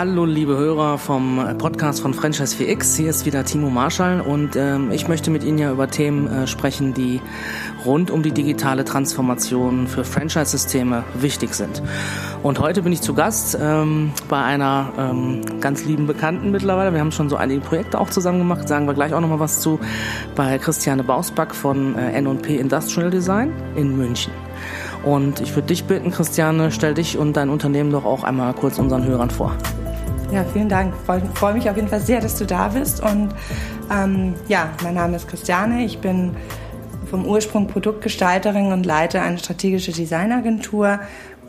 Hallo liebe Hörer vom Podcast von Franchise 4X, hier ist wieder Timo Marschall und ähm, ich möchte mit Ihnen ja über Themen äh, sprechen, die rund um die digitale Transformation für Franchise-Systeme wichtig sind. Und heute bin ich zu Gast ähm, bei einer ähm, ganz lieben Bekannten mittlerweile. Wir haben schon so einige Projekte auch zusammen gemacht, sagen wir gleich auch nochmal was zu, bei Christiane Bausback von äh, N&P Industrial Design in München. Und ich würde dich bitten, Christiane, stell dich und dein Unternehmen doch auch einmal kurz unseren Hörern vor. Ja, vielen Dank. Ich freue mich auf jeden Fall sehr, dass du da bist. Und ähm, ja, mein Name ist Christiane. Ich bin vom Ursprung Produktgestalterin und leite eine strategische Designagentur.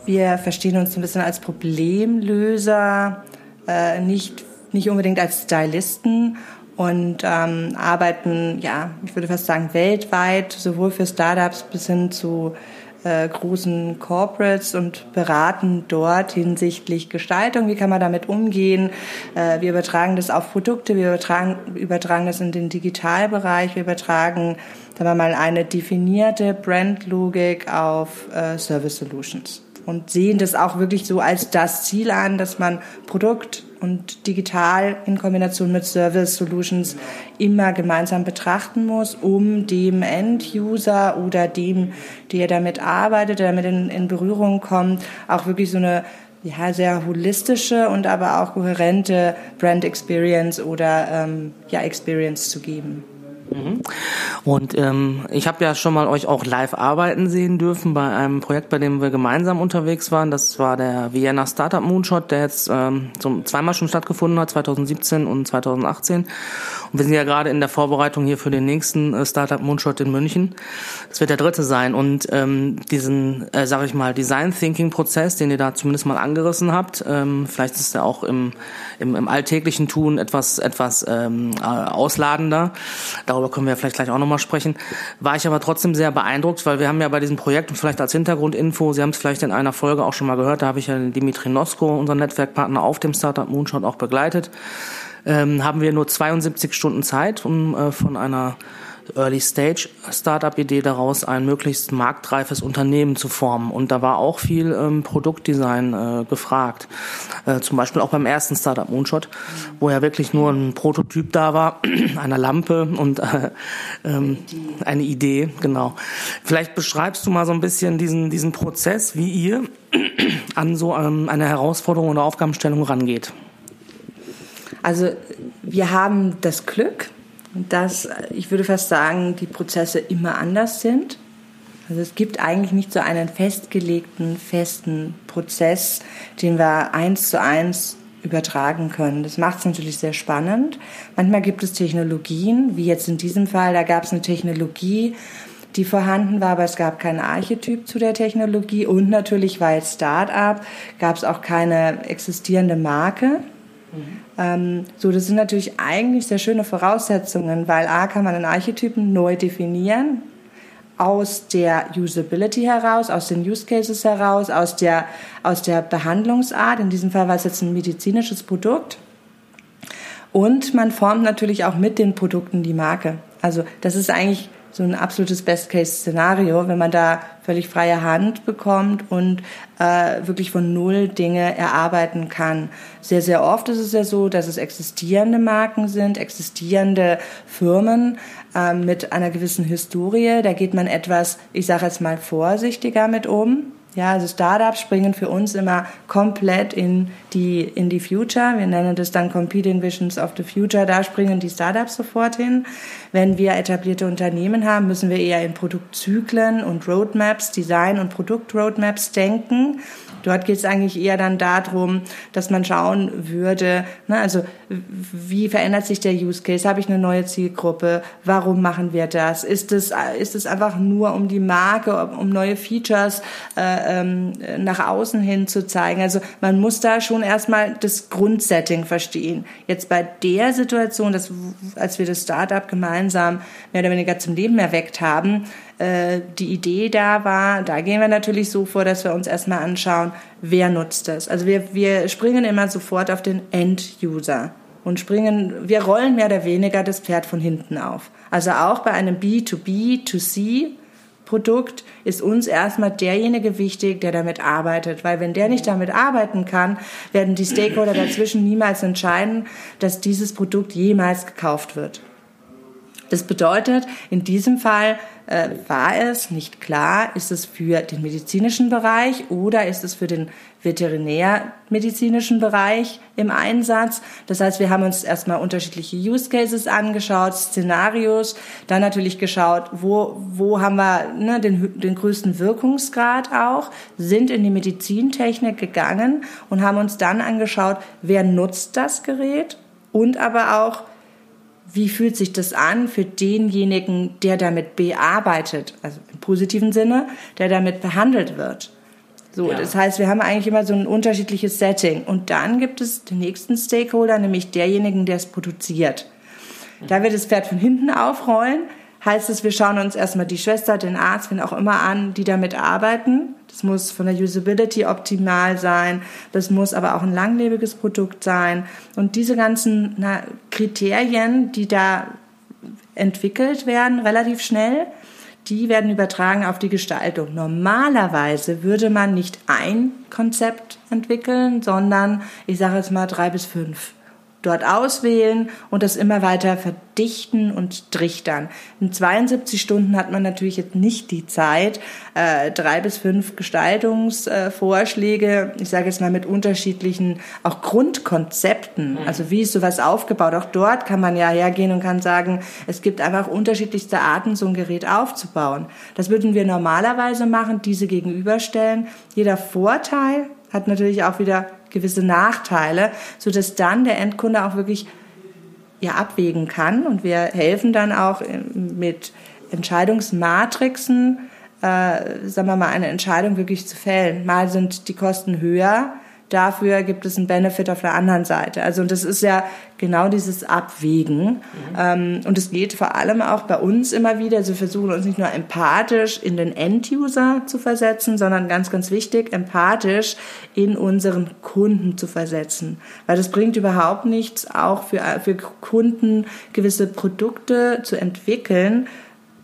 Wir verstehen uns ein bisschen als Problemlöser, äh, nicht, nicht unbedingt als Stylisten und ähm, arbeiten, ja, ich würde fast sagen, weltweit, sowohl für Startups bis hin zu äh, großen Corporates und beraten dort hinsichtlich Gestaltung. Wie kann man damit umgehen? Äh, wir übertragen das auf Produkte, wir übertragen, übertragen das in den Digitalbereich, wir übertragen, sagen wir mal, eine definierte Brandlogik auf äh, Service Solutions und sehen das auch wirklich so als das Ziel an, dass man Produkt und digital in Kombination mit Service Solutions immer gemeinsam betrachten muss, um dem End-User oder dem, der damit arbeitet, der damit in, in Berührung kommt, auch wirklich so eine ja, sehr holistische und aber auch kohärente Brand Experience oder ähm, ja, Experience zu geben. Und ähm, ich habe ja schon mal euch auch live arbeiten sehen dürfen bei einem Projekt, bei dem wir gemeinsam unterwegs waren. Das war der Vienna Startup Moonshot, der jetzt ähm, zum, zweimal schon stattgefunden hat, 2017 und 2018. Und wir sind ja gerade in der Vorbereitung hier für den nächsten äh, Startup Moonshot in München. Das wird der dritte sein. Und ähm, diesen, äh, sage ich mal, Design Thinking Prozess, den ihr da zumindest mal angerissen habt, ähm, vielleicht ist der auch im, im, im alltäglichen Tun etwas etwas ähm, äh, ausladender. Darüber können wir vielleicht gleich auch nochmal sprechen, war ich aber trotzdem sehr beeindruckt, weil wir haben ja bei diesem Projekt und vielleicht als Hintergrundinfo, Sie haben es vielleicht in einer Folge auch schon mal gehört, da habe ich ja Dimitri Nosko, unseren Netzwerkpartner auf dem Startup Moonshot auch begleitet, ähm, haben wir nur 72 Stunden Zeit, um äh, von einer Early-Stage-Startup-Idee daraus ein möglichst marktreifes Unternehmen zu formen. Und da war auch viel ähm, Produktdesign äh, gefragt. Äh, zum Beispiel auch beim ersten Startup Moonshot, wo ja wirklich nur ein Prototyp da war, einer Lampe und äh, ähm, eine Idee, genau. Vielleicht beschreibst du mal so ein bisschen diesen, diesen Prozess, wie ihr an so ähm, eine Herausforderung oder Aufgabenstellung rangeht. Also wir haben das Glück, dass ich würde fast sagen, die Prozesse immer anders sind. Also es gibt eigentlich nicht so einen festgelegten, festen Prozess, den wir eins zu eins übertragen können. Das macht es natürlich sehr spannend. Manchmal gibt es Technologien, wie jetzt in diesem Fall, da gab es eine Technologie, die vorhanden war, aber es gab keinen Archetyp zu der Technologie und natürlich, weil Start-up, gab es auch keine existierende Marke. Ähm, so, das sind natürlich eigentlich sehr schöne Voraussetzungen, weil A kann man einen Archetypen neu definieren, aus der Usability heraus, aus den Use Cases heraus, aus der, aus der Behandlungsart. In diesem Fall war es jetzt ein medizinisches Produkt. Und man formt natürlich auch mit den Produkten die Marke. Also das ist eigentlich so ein absolutes Best-Case-Szenario, wenn man da völlig freie Hand bekommt und äh, wirklich von null Dinge erarbeiten kann. Sehr, sehr oft ist es ja so, dass es existierende Marken sind, existierende Firmen äh, mit einer gewissen Historie. Da geht man etwas, ich sage jetzt mal, vorsichtiger mit um. Ja, also Startups springen für uns immer komplett in die, in die Future. Wir nennen das dann Competing Visions of the Future. Da springen die Startups sofort hin. Wenn wir etablierte Unternehmen haben, müssen wir eher in Produktzyklen und Roadmaps, Design- und Produktroadmaps denken. Dort geht es eigentlich eher dann darum, dass man schauen würde, ne, also wie verändert sich der Use Case? Habe ich eine neue Zielgruppe? Warum machen wir das? Ist es, ist es einfach nur um die Marke, um neue Features äh, ähm, nach außen hin zu zeigen? Also man muss da schon erstmal das Grundsetting verstehen. Jetzt bei der Situation, dass, als wir das Startup gemeinsam mehr oder weniger zum Leben erweckt haben, äh, die Idee da war, da gehen wir natürlich so vor, dass wir uns erstmal anschauen, wer nutzt das. Also wir, wir springen immer sofort auf den End-User und springen, wir rollen mehr oder weniger das Pferd von hinten auf. Also auch bei einem B2B, 2C Produkt ist uns erstmal derjenige wichtig, der damit arbeitet. Weil wenn der nicht damit arbeiten kann, werden die Stakeholder dazwischen niemals entscheiden, dass dieses Produkt jemals gekauft wird. Das bedeutet, in diesem Fall äh, war es nicht klar, ist es für den medizinischen Bereich oder ist es für den veterinärmedizinischen Bereich im Einsatz. Das heißt, wir haben uns erstmal unterschiedliche Use Cases angeschaut, Szenarios, dann natürlich geschaut, wo, wo haben wir ne, den, den größten Wirkungsgrad auch, sind in die Medizintechnik gegangen und haben uns dann angeschaut, wer nutzt das Gerät und aber auch, wie fühlt sich das an für denjenigen, der damit bearbeitet, also im positiven Sinne, der damit behandelt wird. So, ja. das heißt, wir haben eigentlich immer so ein unterschiedliches Setting. Und dann gibt es den nächsten Stakeholder, nämlich derjenigen, der es produziert. Da wir das Pferd von hinten aufrollen, heißt es, wir schauen uns erstmal die Schwester, den Arzt, wen auch immer an, die damit arbeiten. Das muss von der Usability optimal sein. Das muss aber auch ein langlebiges Produkt sein. Und diese ganzen na, Kriterien, die da entwickelt werden, relativ schnell, die werden übertragen auf die Gestaltung. Normalerweise würde man nicht ein Konzept entwickeln, sondern ich sage jetzt mal drei bis fünf dort auswählen und das immer weiter verdichten und trichtern. In 72 Stunden hat man natürlich jetzt nicht die Zeit, äh, drei bis fünf Gestaltungsvorschläge, ich sage jetzt mal mit unterschiedlichen auch Grundkonzepten, mhm. also wie ist sowas aufgebaut. Auch dort kann man ja hergehen und kann sagen, es gibt einfach unterschiedlichste Arten, so ein Gerät aufzubauen. Das würden wir normalerweise machen, diese gegenüberstellen. Jeder Vorteil hat natürlich auch wieder gewisse Nachteile, so dass dann der Endkunde auch wirklich ja abwägen kann und wir helfen dann auch mit Entscheidungsmatrixen, äh, sagen wir mal, eine Entscheidung wirklich zu fällen. Mal sind die Kosten höher, dafür gibt es einen Benefit auf der anderen Seite. Also und das ist ja genau dieses Abwägen. Mhm. Und es geht vor allem auch bei uns immer wieder, also wir versuchen uns nicht nur empathisch in den End-User zu versetzen, sondern ganz, ganz wichtig, empathisch in unseren Kunden zu versetzen. Weil das bringt überhaupt nichts, auch für, für Kunden gewisse Produkte zu entwickeln,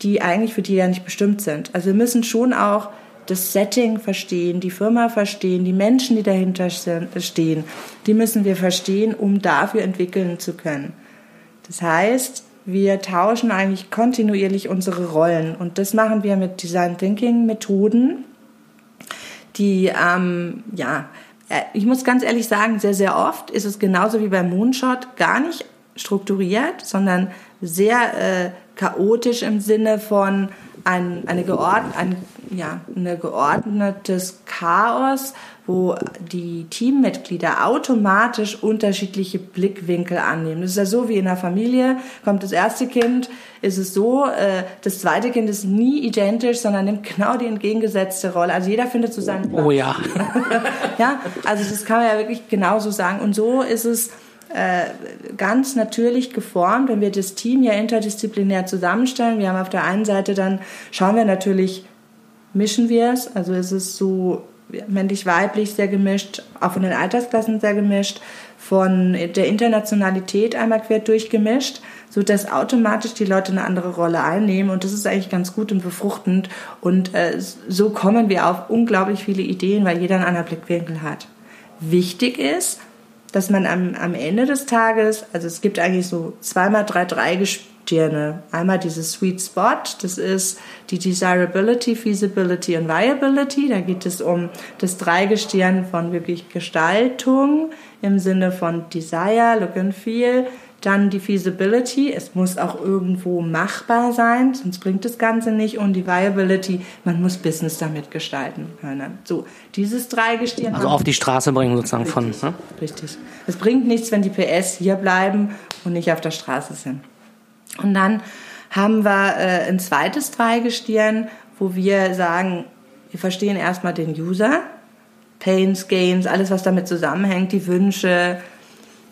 die eigentlich für die ja nicht bestimmt sind. Also wir müssen schon auch das Setting verstehen, die Firma verstehen, die Menschen, die dahinter stehen, die müssen wir verstehen, um dafür entwickeln zu können. Das heißt, wir tauschen eigentlich kontinuierlich unsere Rollen und das machen wir mit Design Thinking Methoden, die ähm, ja, äh, ich muss ganz ehrlich sagen, sehr sehr oft ist es genauso wie beim Moonshot gar nicht strukturiert, sondern sehr äh, chaotisch im Sinne von ein, eine geordnet, ein, ja, eine geordnetes Chaos, wo die Teammitglieder automatisch unterschiedliche Blickwinkel annehmen. Das ist ja so wie in einer Familie. Kommt das erste Kind, ist es so, äh, das zweite Kind ist nie identisch, sondern nimmt genau die entgegengesetzte Rolle. Also jeder findet so seinen Platz. Oh ja. ja, also das kann man ja wirklich genauso sagen. Und so ist es ganz natürlich geformt, wenn wir das Team ja interdisziplinär zusammenstellen. Wir haben auf der einen Seite dann, schauen wir natürlich, mischen wir es, also es ist so männlich-weiblich sehr gemischt, auch von den Altersklassen sehr gemischt, von der Internationalität einmal quer durchgemischt, so dass automatisch die Leute eine andere Rolle einnehmen und das ist eigentlich ganz gut und befruchtend und äh, so kommen wir auf unglaublich viele Ideen, weil jeder einen anderen Blickwinkel hat. Wichtig ist, dass man am, am Ende des Tages, also es gibt eigentlich so zweimal drei Dreigestirne. Einmal dieses Sweet Spot, das ist die Desirability, Feasibility und Viability. Da geht es um das Dreigestirn von wirklich Gestaltung im Sinne von Desire, Look and Feel, dann die Feasibility, es muss auch irgendwo machbar sein, sonst bringt das Ganze nicht. Und die Viability, man muss Business damit gestalten können. So, dieses Dreigestirn. Also auf die Straße bringen sozusagen richtig, von. Ne? Richtig. Es bringt nichts, wenn die PS hier bleiben und nicht auf der Straße sind. Und dann haben wir äh, ein zweites Dreigestirn, wo wir sagen, wir verstehen erstmal den User, Pains, Gains, alles was damit zusammenhängt, die Wünsche,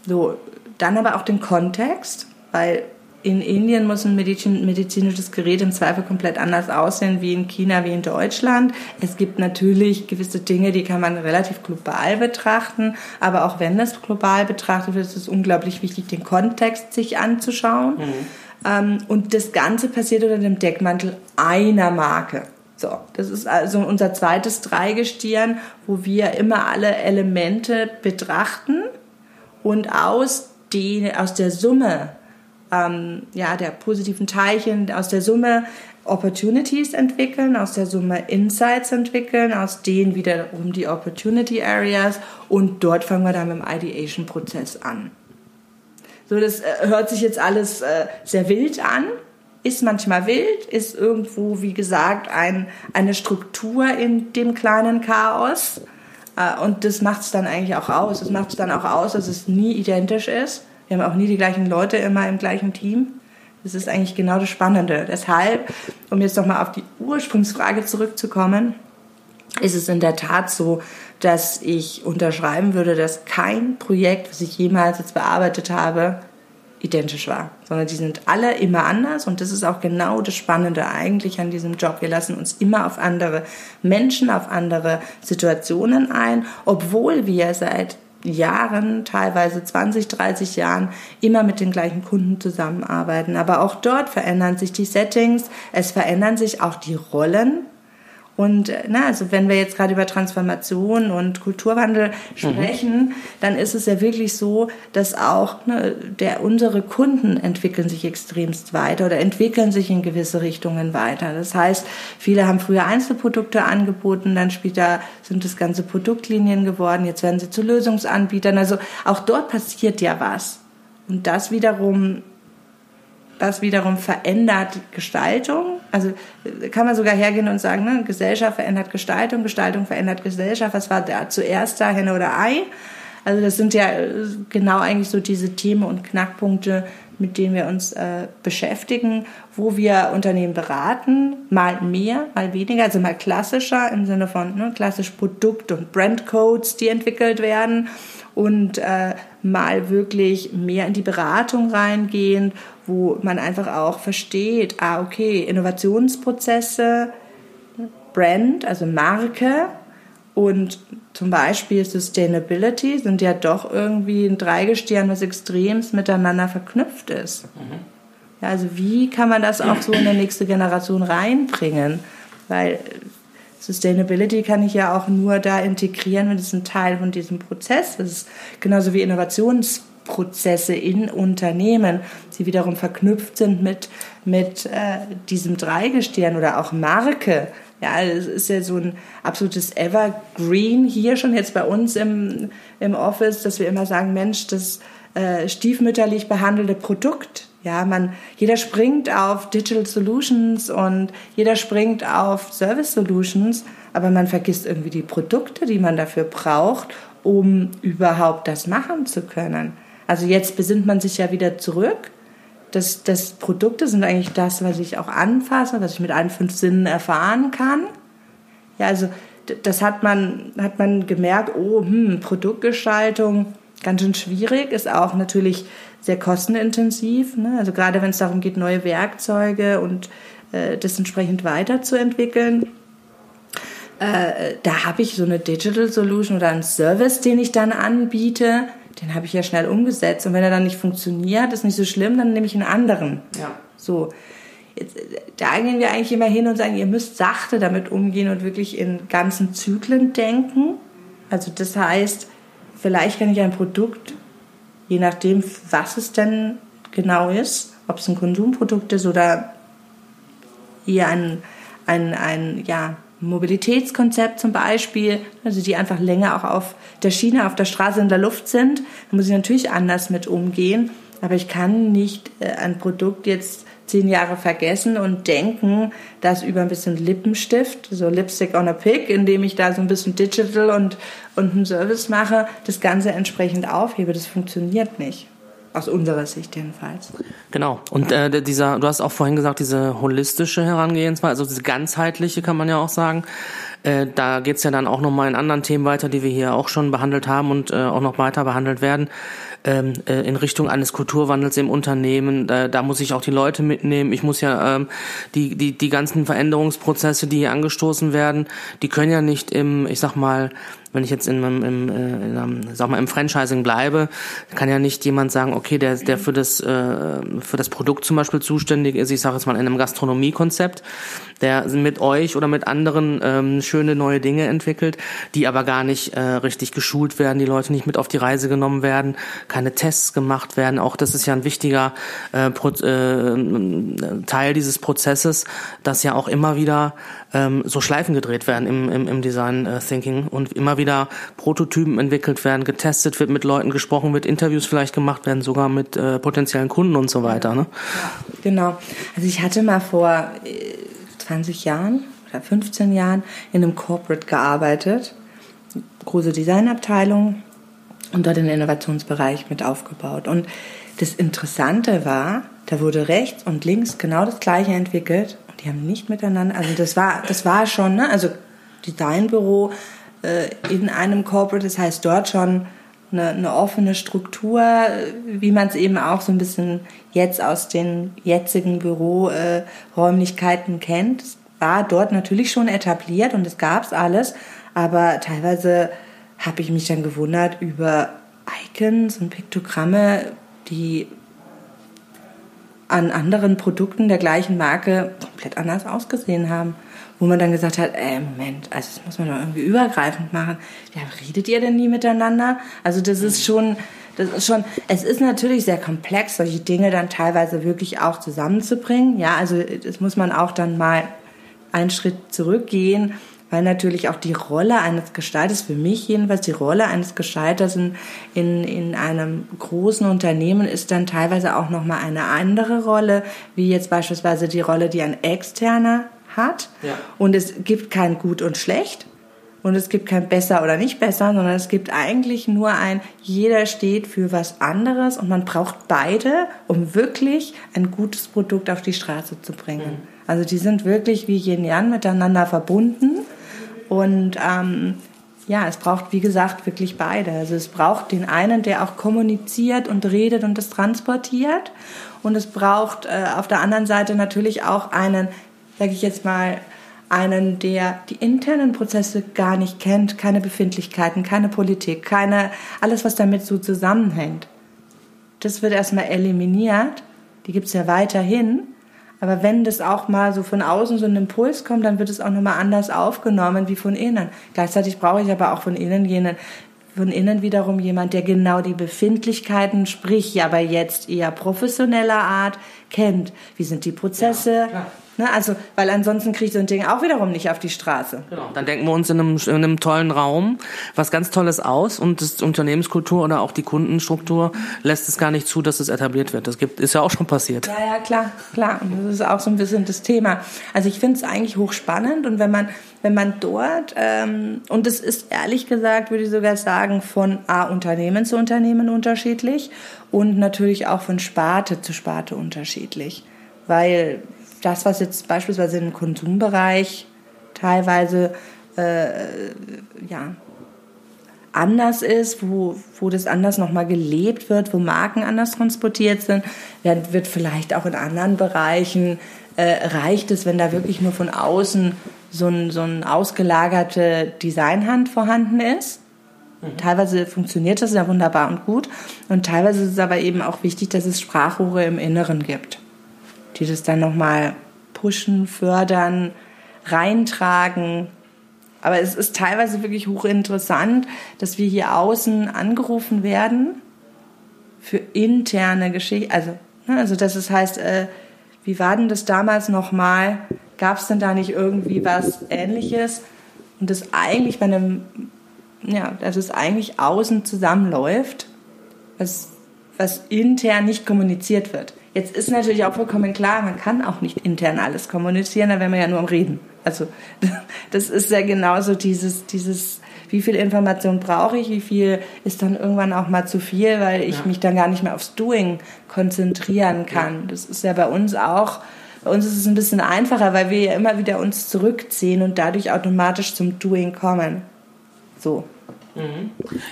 so dann aber auch den Kontext, weil in Indien muss ein medizinisches Gerät im Zweifel komplett anders aussehen wie in China, wie in Deutschland. Es gibt natürlich gewisse Dinge, die kann man relativ global betrachten, aber auch wenn das global betrachtet wird, ist es unglaublich wichtig, den Kontext sich anzuschauen. Mhm. Ähm, und das Ganze passiert unter dem Deckmantel einer Marke. So, das ist also unser zweites Dreigestirn, wo wir immer alle Elemente betrachten und aus, die, aus der Summe ähm, ja, der positiven Teilchen, aus der Summe Opportunities entwickeln, aus der Summe Insights entwickeln, aus denen wiederum die Opportunity Areas und dort fangen wir dann mit dem Ideation-Prozess an. So, das äh, hört sich jetzt alles äh, sehr wild an, ist manchmal wild, ist irgendwo, wie gesagt, ein, eine Struktur in dem kleinen Chaos. Äh, und das macht es dann eigentlich auch aus. Das macht es dann auch aus, dass es nie identisch ist. Wir haben auch nie die gleichen Leute immer im gleichen Team. Das ist eigentlich genau das Spannende. Deshalb, um jetzt nochmal auf die Ursprungsfrage zurückzukommen, ist es in der Tat so, dass ich unterschreiben würde, dass kein Projekt, was ich jemals jetzt bearbeitet habe, identisch war, sondern die sind alle immer anders und das ist auch genau das Spannende eigentlich an diesem Job. Wir lassen uns immer auf andere Menschen, auf andere Situationen ein, obwohl wir seit Jahren, teilweise 20, 30 Jahren, immer mit den gleichen Kunden zusammenarbeiten. Aber auch dort verändern sich die Settings, es verändern sich auch die Rollen. Und äh, na, also wenn wir jetzt gerade über Transformation und Kulturwandel sprechen, mhm. dann ist es ja wirklich so, dass auch ne, der, unsere Kunden entwickeln sich extremst weiter oder entwickeln sich in gewisse Richtungen weiter. Das heißt, viele haben früher Einzelprodukte angeboten, dann später sind das ganze Produktlinien geworden, jetzt werden sie zu Lösungsanbietern. Also auch dort passiert ja was. Und das wiederum das wiederum verändert Gestaltung. Also kann man sogar hergehen und sagen, ne, Gesellschaft verändert Gestaltung, Gestaltung verändert Gesellschaft. Was war da zuerst da, Henne oder Ei? Also das sind ja äh, genau eigentlich so diese Themen und Knackpunkte, mit denen wir uns äh, beschäftigen, wo wir Unternehmen beraten, mal mehr, mal weniger, also mal klassischer im Sinne von ne, klassisch Produkt- und Brandcodes, die entwickelt werden und äh, mal wirklich mehr in die Beratung reingehen, wo man einfach auch versteht, ah, okay, Innovationsprozesse, Brand, also Marke und zum Beispiel Sustainability sind ja doch irgendwie ein Dreigestirn, was extremst miteinander verknüpft ist. Mhm. Ja, also wie kann man das auch so in die nächste Generation reinbringen? Weil Sustainability kann ich ja auch nur da integrieren, wenn es ein Teil von diesem Prozess ist. Genauso wie Innovationsprozesse in Unternehmen, die wiederum verknüpft sind mit, mit äh, diesem Dreigestirn oder auch Marke. Ja, es ist ja so ein absolutes Evergreen hier schon jetzt bei uns im, im Office, dass wir immer sagen, Mensch, das äh, stiefmütterlich behandelte Produkt, ja, man, jeder springt auf Digital Solutions und jeder springt auf Service Solutions, aber man vergisst irgendwie die Produkte, die man dafür braucht, um überhaupt das machen zu können. Also jetzt besinnt man sich ja wieder zurück. Das, das Produkte sind eigentlich das, was ich auch anfasse, was ich mit allen fünf Sinnen erfahren kann. Ja, also das hat man, hat man gemerkt, oh, hm, Produktgestaltung, ganz schön schwierig, ist auch natürlich sehr kostenintensiv. Ne? Also gerade wenn es darum geht, neue Werkzeuge und äh, das entsprechend weiterzuentwickeln. Äh, da habe ich so eine Digital Solution oder einen Service, den ich dann anbiete, den habe ich ja schnell umgesetzt. Und wenn er dann nicht funktioniert, ist nicht so schlimm, dann nehme ich einen anderen. Ja. So. Jetzt, da gehen wir eigentlich immer hin und sagen, ihr müsst sachte damit umgehen und wirklich in ganzen Zyklen denken. Also das heißt, vielleicht kann ich ein Produkt je nachdem, was es denn genau ist, ob es ein Konsumprodukt ist oder eher ein, ein, ein ja, Mobilitätskonzept zum Beispiel, also die einfach länger auch auf der Schiene, auf der Straße in der Luft sind, da muss ich natürlich anders mit umgehen. Aber ich kann nicht äh, ein Produkt jetzt zehn Jahre vergessen und denken, dass über ein bisschen Lippenstift, so Lipstick on a Pick, indem ich da so ein bisschen Digital und, und einen Service mache, das Ganze entsprechend aufhebe. Das funktioniert nicht. Aus unserer Sicht jedenfalls. Genau. Und äh, dieser, du hast auch vorhin gesagt, diese holistische Herangehensweise, also diese ganzheitliche kann man ja auch sagen. Äh, da geht's ja dann auch nochmal in anderen Themen weiter, die wir hier auch schon behandelt haben und äh, auch noch weiter behandelt werden. ähm, äh, in Richtung eines Kulturwandels im Unternehmen. Da, da muss ich auch die Leute mitnehmen. Ich muss ja ähm, die, die, die ganzen Veränderungsprozesse, die hier angestoßen werden, die können ja nicht im, ich sag mal, wenn ich jetzt in, im, im, äh, in einem, sag mal, im Franchising bleibe, kann ja nicht jemand sagen, okay, der, der für das, äh, für das Produkt zum Beispiel zuständig ist, ich sage jetzt mal in einem Gastronomiekonzept, der mit euch oder mit anderen ähm, schöne neue Dinge entwickelt, die aber gar nicht äh, richtig geschult werden, die Leute nicht mit auf die Reise genommen werden, keine Tests gemacht werden. Auch das ist ja ein wichtiger äh, Pro, äh, Teil dieses Prozesses, dass ja auch immer wieder ähm, so Schleifen gedreht werden im, im, im Design äh, Thinking und immer wieder Prototypen entwickelt werden, getestet wird, mit Leuten gesprochen wird, Interviews vielleicht gemacht werden, sogar mit äh, potenziellen Kunden und so weiter. Ne? Genau. Also ich hatte mal vor 20 äh, Jahren oder 15 Jahren in einem Corporate gearbeitet, große Designabteilung und dort den Innovationsbereich mit aufgebaut. Und das Interessante war, da wurde rechts und links genau das Gleiche entwickelt die haben nicht miteinander, also das war, das war schon, ne, also Designbüro äh, in einem Corporate, das heißt dort schon eine, eine offene Struktur, wie man es eben auch so ein bisschen jetzt aus den jetzigen Büroräumlichkeiten äh, kennt. War dort natürlich schon etabliert und es gab es alles, aber teilweise habe ich mich dann gewundert über Icons und Piktogramme, die an anderen Produkten der gleichen Marke komplett anders ausgesehen haben. Wo man dann gesagt hat, ey, Moment, also das muss man doch irgendwie übergreifend machen. Ja, redet ihr denn nie miteinander? Also das ist schon, das ist schon, es ist natürlich sehr komplex, solche Dinge dann teilweise wirklich auch zusammenzubringen. Ja, also das muss man auch dann mal einen Schritt zurückgehen weil natürlich auch die Rolle eines Gestalters, für mich jedenfalls die Rolle eines Gestalters in, in, in einem großen Unternehmen ist dann teilweise auch nochmal eine andere Rolle, wie jetzt beispielsweise die Rolle, die ein Externer hat. Ja. Und es gibt kein Gut und Schlecht. Und es gibt kein besser oder nicht besser, sondern es gibt eigentlich nur ein, jeder steht für was anderes und man braucht beide, um wirklich ein gutes Produkt auf die Straße zu bringen. Mhm. Also die sind wirklich wie Yin Yang miteinander verbunden und ähm, ja, es braucht, wie gesagt, wirklich beide. Also es braucht den einen, der auch kommuniziert und redet und das transportiert. Und es braucht äh, auf der anderen Seite natürlich auch einen, sage ich jetzt mal, einen, der die internen Prozesse gar nicht kennt, keine Befindlichkeiten, keine Politik, keine, alles, was damit so zusammenhängt. Das wird erstmal eliminiert. Die gibt es ja weiterhin. Aber wenn das auch mal so von außen so ein Impuls kommt, dann wird es auch nochmal anders aufgenommen wie von innen. Gleichzeitig brauche ich aber auch von innen jenen, von innen wiederum jemand, der genau die Befindlichkeiten, sprich aber jetzt eher professioneller Art, kennt. Wie sind die Prozesse? Ja, Ne, also, weil ansonsten kriegt so ein Ding auch wiederum nicht auf die Straße. Genau. Dann denken wir uns in einem, in einem tollen Raum was ganz Tolles aus und das Unternehmenskultur oder auch die Kundenstruktur lässt es gar nicht zu, dass es etabliert wird. Das gibt, ist ja auch schon passiert. Ja, ja, klar, klar. Und das ist auch so ein bisschen das Thema. Also ich finde es eigentlich hochspannend und wenn man, wenn man dort, ähm, und das ist ehrlich gesagt, würde ich sogar sagen, von A, Unternehmen zu Unternehmen unterschiedlich und natürlich auch von Sparte zu Sparte unterschiedlich. Weil das, was jetzt beispielsweise im Konsumbereich teilweise äh, ja, anders ist, wo, wo das anders nochmal gelebt wird, wo Marken anders transportiert sind, wird, wird vielleicht auch in anderen Bereichen äh, reicht es, wenn da wirklich nur von außen so ein, so ein ausgelagerte Designhand vorhanden ist. Mhm. Teilweise funktioniert das ja wunderbar und gut und teilweise ist es aber eben auch wichtig, dass es Sprachrohre im Inneren gibt die das dann nochmal pushen, fördern, reintragen. Aber es ist teilweise wirklich hochinteressant, dass wir hier außen angerufen werden für interne Geschichten. Also, ne, also dass es heißt, äh, wie war denn das damals nochmal? Gab es denn da nicht irgendwie was Ähnliches? Und das eigentlich bei einem, ja, dass es eigentlich außen zusammenläuft, was, was intern nicht kommuniziert wird. Jetzt ist natürlich auch vollkommen klar, man kann auch nicht intern alles kommunizieren, da wären wir ja nur am Reden. Also das ist ja genauso dieses, dieses, wie viel Information brauche ich, wie viel ist dann irgendwann auch mal zu viel, weil ich ja. mich dann gar nicht mehr aufs Doing konzentrieren kann. Das ist ja bei uns auch, bei uns ist es ein bisschen einfacher, weil wir ja immer wieder uns zurückziehen und dadurch automatisch zum Doing kommen. So.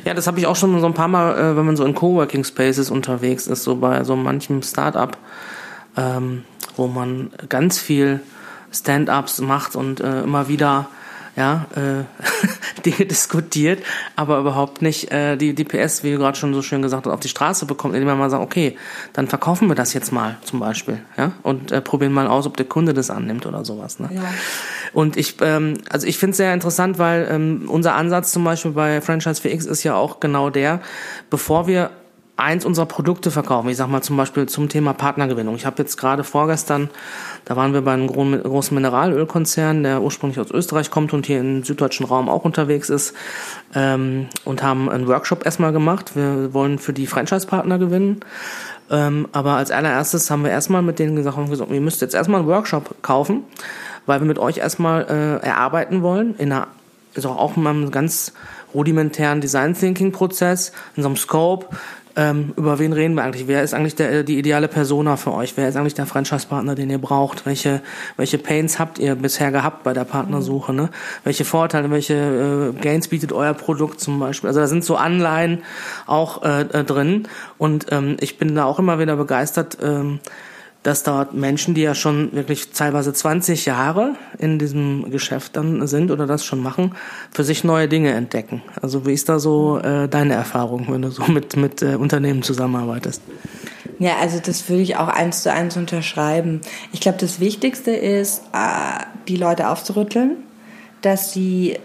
Ja, das habe ich auch schon so ein paar Mal, äh, wenn man so in Coworking Spaces unterwegs ist, so bei so manchem Startup, ähm, wo man ganz viel Stand-ups macht und äh, immer wieder ja, äh, Dinge diskutiert, aber überhaupt nicht äh, die, die PS, wie du gerade schon so schön gesagt hast, auf die Straße bekommt, indem man mal sagt, okay, dann verkaufen wir das jetzt mal zum Beispiel, ja, und äh, probieren mal aus, ob der Kunde das annimmt oder sowas. Ne? Ja. Und ich, ähm, also ich finde es sehr interessant, weil ähm, unser Ansatz zum Beispiel bei Franchise 4X ist ja auch genau der, bevor wir eins unserer Produkte verkaufen. Ich sag mal zum Beispiel zum Thema Partnergewinnung. Ich habe jetzt gerade vorgestern, da waren wir bei einem großen Mineralölkonzern, der ursprünglich aus Österreich kommt und hier im süddeutschen Raum auch unterwegs ist, ähm, und haben einen Workshop erstmal gemacht. Wir wollen für die Franchise-Partner gewinnen. Ähm, aber als allererstes haben wir erstmal mit denen gesagt, ihr müsst jetzt erstmal einen Workshop kaufen, weil wir mit euch erstmal äh, erarbeiten wollen, in einer, also auch in einem ganz rudimentären Design Thinking Prozess, in so einem Scope, ähm, über wen reden wir eigentlich? Wer ist eigentlich der, die ideale Persona für euch? Wer ist eigentlich der Franchise-Partner, den ihr braucht? Welche, welche Pains habt ihr bisher gehabt bei der Partnersuche? Ne? Welche Vorteile, welche äh, Gains bietet euer Produkt zum Beispiel? Also da sind so Anleihen auch äh, äh drin und ähm, ich bin da auch immer wieder begeistert, ähm, dass dort Menschen, die ja schon wirklich teilweise 20 Jahre in diesem Geschäft dann sind oder das schon machen, für sich neue Dinge entdecken. Also wie ist da so äh, deine Erfahrung, wenn du so mit, mit äh, Unternehmen zusammenarbeitest? Ja, also das würde ich auch eins zu eins unterschreiben. Ich glaube, das Wichtigste ist, äh, die Leute aufzurütteln, dass sie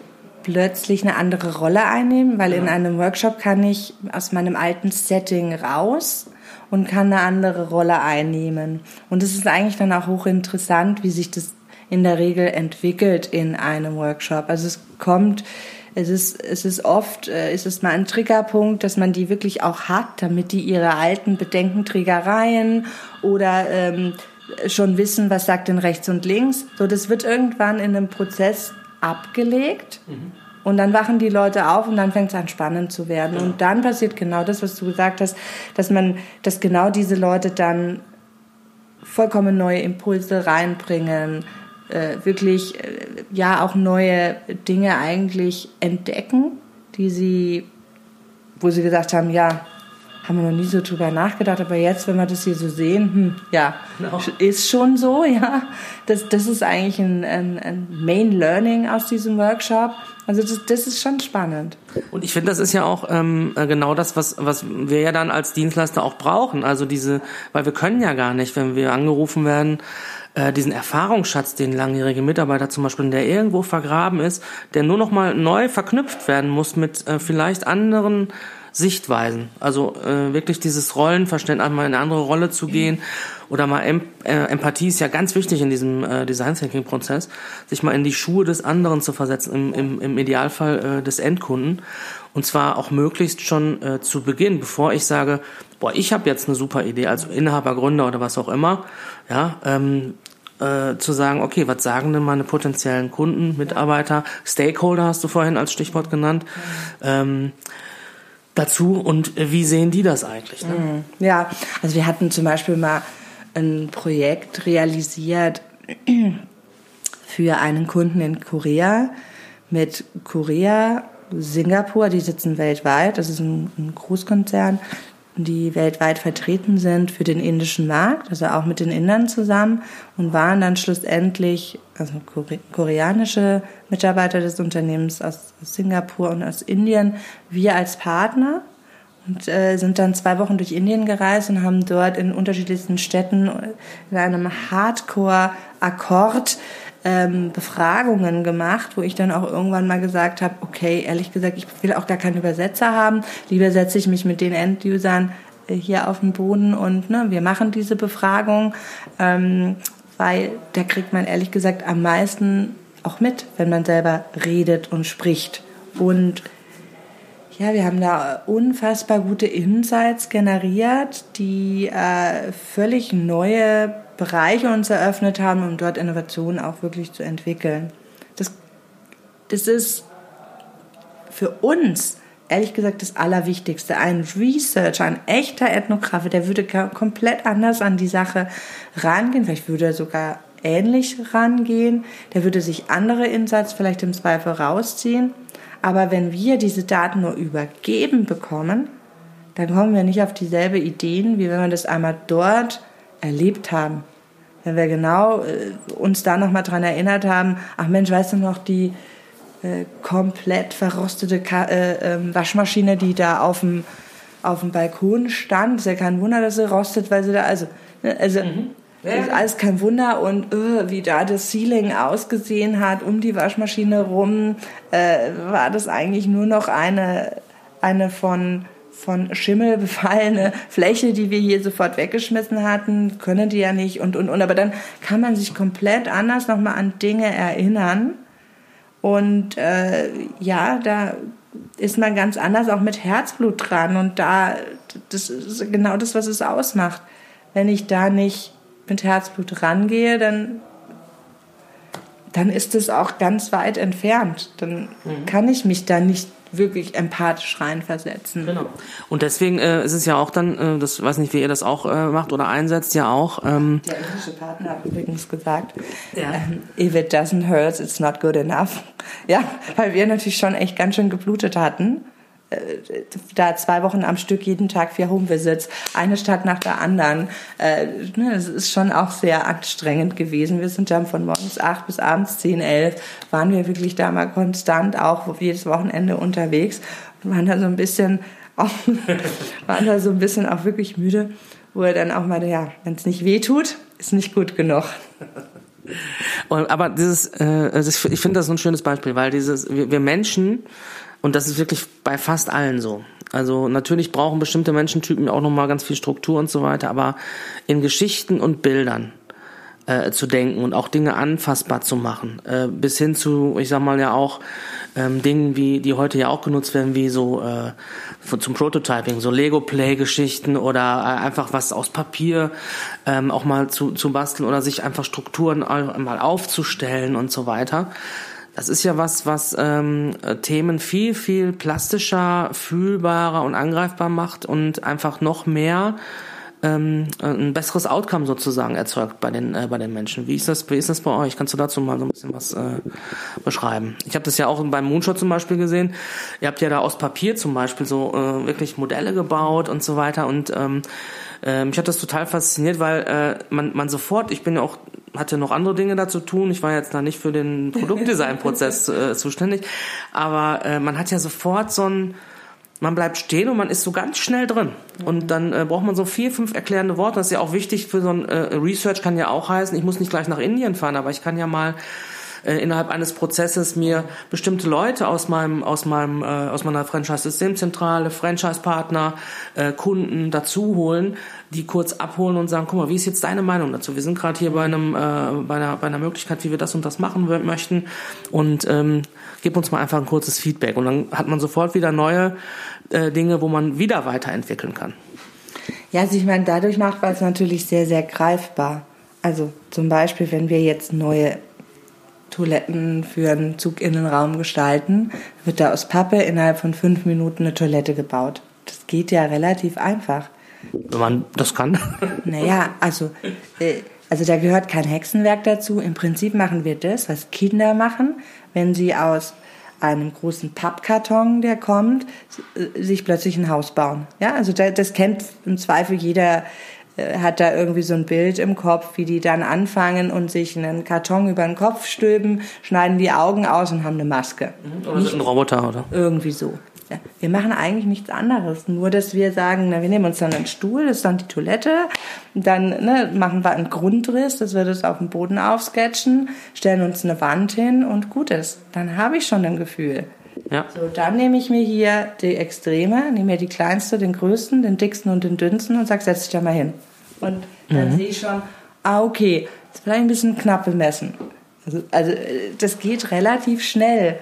plötzlich eine andere Rolle einnehmen, weil ja. in einem Workshop kann ich aus meinem alten Setting raus und kann eine andere Rolle einnehmen. Und es ist eigentlich dann auch hochinteressant, wie sich das in der Regel entwickelt in einem Workshop. Also es kommt, es ist, es ist oft, äh, ist es mal ein Triggerpunkt, dass man die wirklich auch hat, damit die ihre alten Bedenkenträgereien oder ähm, schon wissen, was sagt denn rechts und links. So, das wird irgendwann in einem Prozess abgelegt. Mhm. Und dann wachen die Leute auf und dann fängt es an spannend zu werden. Ja. Und dann passiert genau das, was du gesagt hast, dass man, dass genau diese Leute dann vollkommen neue Impulse reinbringen, äh, wirklich äh, ja auch neue Dinge eigentlich entdecken, die sie, wo sie gesagt haben, ja, haben wir noch nie so drüber nachgedacht, aber jetzt, wenn wir das hier so sehen, hm, ja, genau. ist schon so, ja. Das, das ist eigentlich ein, ein, ein Main Learning aus diesem Workshop. Also das, das ist schon spannend. Und ich finde, das ist ja auch ähm, äh, genau das, was, was wir ja dann als Dienstleister auch brauchen. Also diese, weil wir können ja gar nicht, wenn wir angerufen werden, äh, diesen Erfahrungsschatz, den langjährige Mitarbeiter zum Beispiel, der irgendwo vergraben ist, der nur noch mal neu verknüpft werden muss mit äh, vielleicht anderen Sichtweisen. Also äh, wirklich dieses Rollenverständnis, einmal in eine andere Rolle zu gehen oder mal em äh, Empathie ist ja ganz wichtig in diesem äh, Design Thinking Prozess, sich mal in die Schuhe des anderen zu versetzen, im, im, im Idealfall äh, des Endkunden und zwar auch möglichst schon äh, zu Beginn, bevor ich sage, boah, ich habe jetzt eine super Idee, also Inhaber, Gründer oder was auch immer, ja, ähm, äh, zu sagen, okay, was sagen denn meine potenziellen Kunden, Mitarbeiter, Stakeholder hast du vorhin als Stichwort genannt. Ähm, dazu und wie sehen die das eigentlich? Ne? Mhm. Ja, also wir hatten zum Beispiel mal ein Projekt realisiert für einen Kunden in Korea mit Korea, Singapur, die sitzen weltweit, das ist ein, ein Großkonzern, die weltweit vertreten sind für den indischen Markt, also auch mit den Indern zusammen und waren dann schlussendlich also koreanische Mitarbeiter des Unternehmens aus Singapur und aus Indien, wir als Partner und äh, sind dann zwei Wochen durch Indien gereist und haben dort in unterschiedlichsten Städten in einem Hardcore-Akkord ähm, Befragungen gemacht, wo ich dann auch irgendwann mal gesagt habe, okay, ehrlich gesagt, ich will auch gar keinen Übersetzer haben. Lieber setze ich mich mit den Endusern äh, hier auf den Boden und ne, wir machen diese Befragung, ähm, weil da kriegt man ehrlich gesagt am meisten auch mit, wenn man selber redet und spricht. Und ja, wir haben da unfassbar gute Insights generiert, die äh, völlig neue Bereiche uns eröffnet haben, um dort Innovationen auch wirklich zu entwickeln. Das, das ist für uns ehrlich gesagt das Allerwichtigste. Ein Researcher, ein echter Ethnographe, der würde komplett anders an die Sache rangehen. Vielleicht würde er sogar ähnlich rangehen. Der würde sich andere Insights vielleicht im Zweifel rausziehen. Aber wenn wir diese Daten nur übergeben bekommen, dann kommen wir nicht auf dieselbe Ideen, wie wenn wir das einmal dort erlebt haben. Wenn wir genau äh, uns da nochmal dran erinnert haben, ach Mensch, weißt du noch, die äh, komplett verrostete Ka äh, ähm, Waschmaschine, die da auf dem, auf dem Balkon stand, ist ja kein Wunder, dass sie rostet, weil sie da, also, ne, also mhm. Ja. ist alles kein Wunder und uh, wie da das Ceiling ausgesehen hat, um die Waschmaschine rum, äh, war das eigentlich nur noch eine, eine von von Schimmel befallene Fläche, die wir hier sofort weggeschmissen hatten, können die ja nicht und und und. Aber dann kann man sich komplett anders nochmal an Dinge erinnern. Und äh, ja, da ist man ganz anders auch mit Herzblut dran. Und da, das ist genau das, was es ausmacht. Wenn ich da nicht mit Herzblut rangehe, dann, dann ist es auch ganz weit entfernt. Dann mhm. kann ich mich da nicht wirklich empathisch reinversetzen. Genau. Und deswegen äh, ist es ja auch dann, äh, das weiß nicht, wie ihr das auch äh, macht oder einsetzt, ja auch. Ähm, Der englische Partner hat übrigens gesagt, ja. ähm, if it doesn't hurt, it's not good enough. Ja, weil wir natürlich schon echt ganz schön geblutet hatten. Äh, da zwei Wochen am Stück jeden Tag vier Homevisits, eine Stadt nach der anderen. Äh, ne, das ist schon auch sehr anstrengend gewesen. Wir sind dann von morgens acht bis abends zehn, elf, waren wir wirklich da mal konstant auch jedes Wochenende unterwegs und waren da so ein bisschen auch, waren da so ein bisschen auch wirklich müde, wo er dann auch mal, ja, wenn es nicht weh tut, ist nicht gut genug. Aber dieses, äh, ich finde das so ein schönes Beispiel, weil dieses, wir Menschen, und das ist wirklich bei fast allen so. Also natürlich brauchen bestimmte Menschentypen auch nochmal ganz viel Struktur und so weiter, aber in Geschichten und Bildern äh, zu denken und auch Dinge anfassbar zu machen, äh, bis hin zu, ich sag mal ja auch ähm, Dingen, wie die heute ja auch genutzt werden, wie so äh, zum Prototyping, so Lego-Play-Geschichten oder äh, einfach was aus Papier ähm, auch mal zu, zu basteln oder sich einfach Strukturen mal aufzustellen und so weiter. Das ist ja was, was ähm, Themen viel, viel plastischer, fühlbarer und angreifbar macht und einfach noch mehr ähm, ein besseres Outcome sozusagen erzeugt bei den äh, bei den Menschen. Wie ist das? Wie ist das bei euch? Kannst du dazu mal so ein bisschen was äh, beschreiben? Ich habe das ja auch beim Moonshot zum Beispiel gesehen. Ihr habt ja da aus Papier zum Beispiel so äh, wirklich Modelle gebaut und so weiter und ähm, äh, mich hat das total fasziniert, weil äh, man man sofort, ich bin ja auch hatte noch andere Dinge dazu tun. Ich war jetzt da nicht für den Produktdesign-Prozess äh, zuständig, aber äh, man hat ja sofort so ein, man bleibt stehen und man ist so ganz schnell drin. Und dann äh, braucht man so vier, fünf erklärende Worte. Das ist ja auch wichtig für so ein äh, Research, kann ja auch heißen, ich muss nicht gleich nach Indien fahren, aber ich kann ja mal äh, innerhalb eines Prozesses mir bestimmte Leute aus meinem aus meinem äh, aus meiner Franchise-Systemzentrale, Franchise-Partner, äh, Kunden dazu holen, die kurz abholen und sagen, guck mal, wie ist jetzt deine Meinung dazu? Wir sind gerade hier bei einem äh, bei einer bei einer Möglichkeit, wie wir das und das machen möchten und ähm, gib uns mal einfach ein kurzes Feedback und dann hat man sofort wieder neue äh, Dinge, wo man wieder weiterentwickeln kann. Ja, also ich meine, dadurch macht man es natürlich sehr, sehr greifbar. Also zum Beispiel, wenn wir jetzt neue Toiletten für einen Zuginnenraum gestalten, wird da aus Pappe innerhalb von fünf Minuten eine Toilette gebaut. Das geht ja relativ einfach. Wenn man das kann. Naja, also, äh, also da gehört kein Hexenwerk dazu. Im Prinzip machen wir das, was Kinder machen, wenn sie aus einem großen Pappkarton, der kommt, sich plötzlich ein Haus bauen. Ja, also das kennt im Zweifel jeder hat da irgendwie so ein Bild im Kopf, wie die dann anfangen und sich einen Karton über den Kopf stülpen, schneiden die Augen aus und haben eine Maske. Mhm. Oder Nicht ein Roboter, oder? Irgendwie so. Ja, wir machen eigentlich nichts anderes, nur dass wir sagen, na, wir nehmen uns dann einen Stuhl, das ist dann die Toilette, dann ne, machen wir einen Grundriss, dass wir das auf dem Boden aufsketchen, stellen uns eine Wand hin und gut ist. Dann habe ich schon ein Gefühl. Ja. So, dann nehme ich mir hier die Extreme, nehme mir die kleinste, den größten, den dicksten und den dünnsten und sage, setz dich da mal hin. Und dann mhm. sehe ich schon, ah, okay, ist vielleicht ein bisschen knapp bemessen. Also, also das geht relativ schnell.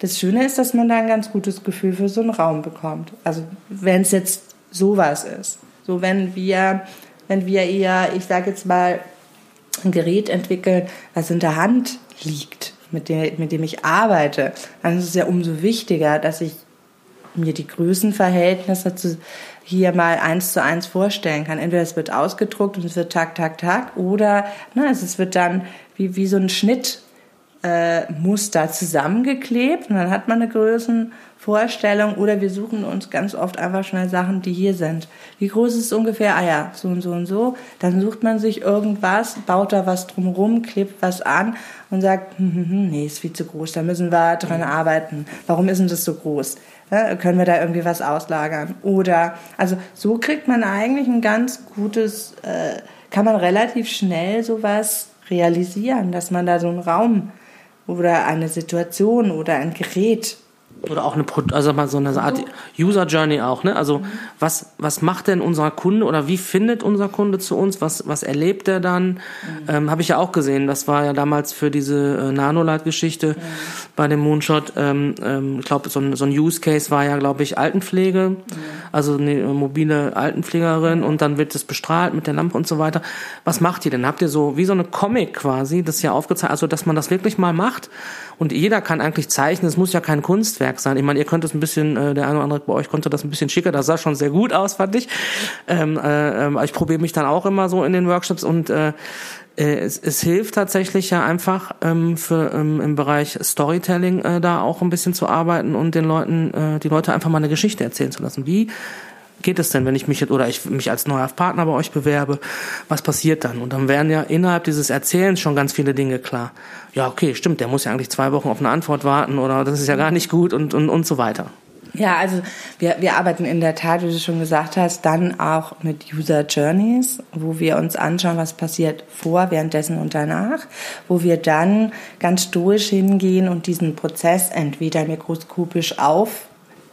Das Schöne ist, dass man da ein ganz gutes Gefühl für so einen Raum bekommt. Also wenn es jetzt sowas ist. So wenn wir, wenn wir eher, ich sage jetzt mal, ein Gerät entwickeln, was in der Hand liegt, mit dem, mit dem ich arbeite, dann ist es ja umso wichtiger, dass ich mir die Größenverhältnisse zu, hier mal eins zu eins vorstellen kann. Entweder es wird ausgedruckt und es wird Tag, Tag, Tag oder ne, es wird dann wie, wie so ein Schnitt äh, zusammengeklebt und dann hat man eine Größenvorstellung oder wir suchen uns ganz oft einfach schnell Sachen, die hier sind. Wie groß ist es ungefähr? Ah ja, so und so und so. Dann sucht man sich irgendwas, baut da was drumherum, klebt was an und sagt, hm, hm, hm, nee, ist viel zu groß, da müssen wir dran arbeiten. Warum ist denn das so groß? Ja, können wir da irgendwie was auslagern? Oder, also so kriegt man eigentlich ein ganz gutes, äh, kann man relativ schnell sowas realisieren, dass man da so einen Raum oder eine Situation oder ein Gerät oder auch eine, also mal so eine Art User Journey auch, ne? Also was, was macht denn unser Kunde oder wie findet unser Kunde zu uns? Was, was erlebt er dann? Mhm. Ähm, Habe ich ja auch gesehen. Das war ja damals für diese äh, Nanolight-Geschichte mhm. bei dem Moonshot. Ähm, ähm, ich glaube, so ein, so ein Use Case war ja, glaube ich, Altenpflege. Mhm. Also eine mobile Altenpflegerin und dann wird das bestrahlt mit der Lampe und so weiter. Was macht ihr denn? Habt ihr so wie so eine Comic quasi, das ja aufgezeigt, also dass man das wirklich mal macht und jeder kann eigentlich zeichnen. Es muss ja kein Kunstwerk sein. Ich meine, ihr könnt es ein bisschen, äh, der eine oder andere bei euch konnte das ein bisschen schicker. Das sah schon sehr gut aus, fand ich. Ähm, äh, äh, ich probiere mich dann auch immer so in den Workshops und äh, äh, es, es hilft tatsächlich ja einfach ähm, für ähm, im Bereich Storytelling äh, da auch ein bisschen zu arbeiten und den Leuten äh, die Leute einfach mal eine Geschichte erzählen zu lassen. Wie geht es denn, wenn ich mich oder ich mich als neuer Partner bei euch bewerbe? Was passiert dann? Und dann werden ja innerhalb dieses Erzählens schon ganz viele Dinge klar. Ja, okay, stimmt, der muss ja eigentlich zwei Wochen auf eine Antwort warten oder das ist ja gar nicht gut und, und, und so weiter. Ja, also wir, wir arbeiten in der Tat, wie du schon gesagt hast, dann auch mit User Journeys, wo wir uns anschauen, was passiert vor, währenddessen und danach, wo wir dann ganz stoisch hingehen und diesen Prozess entweder mikroskopisch auf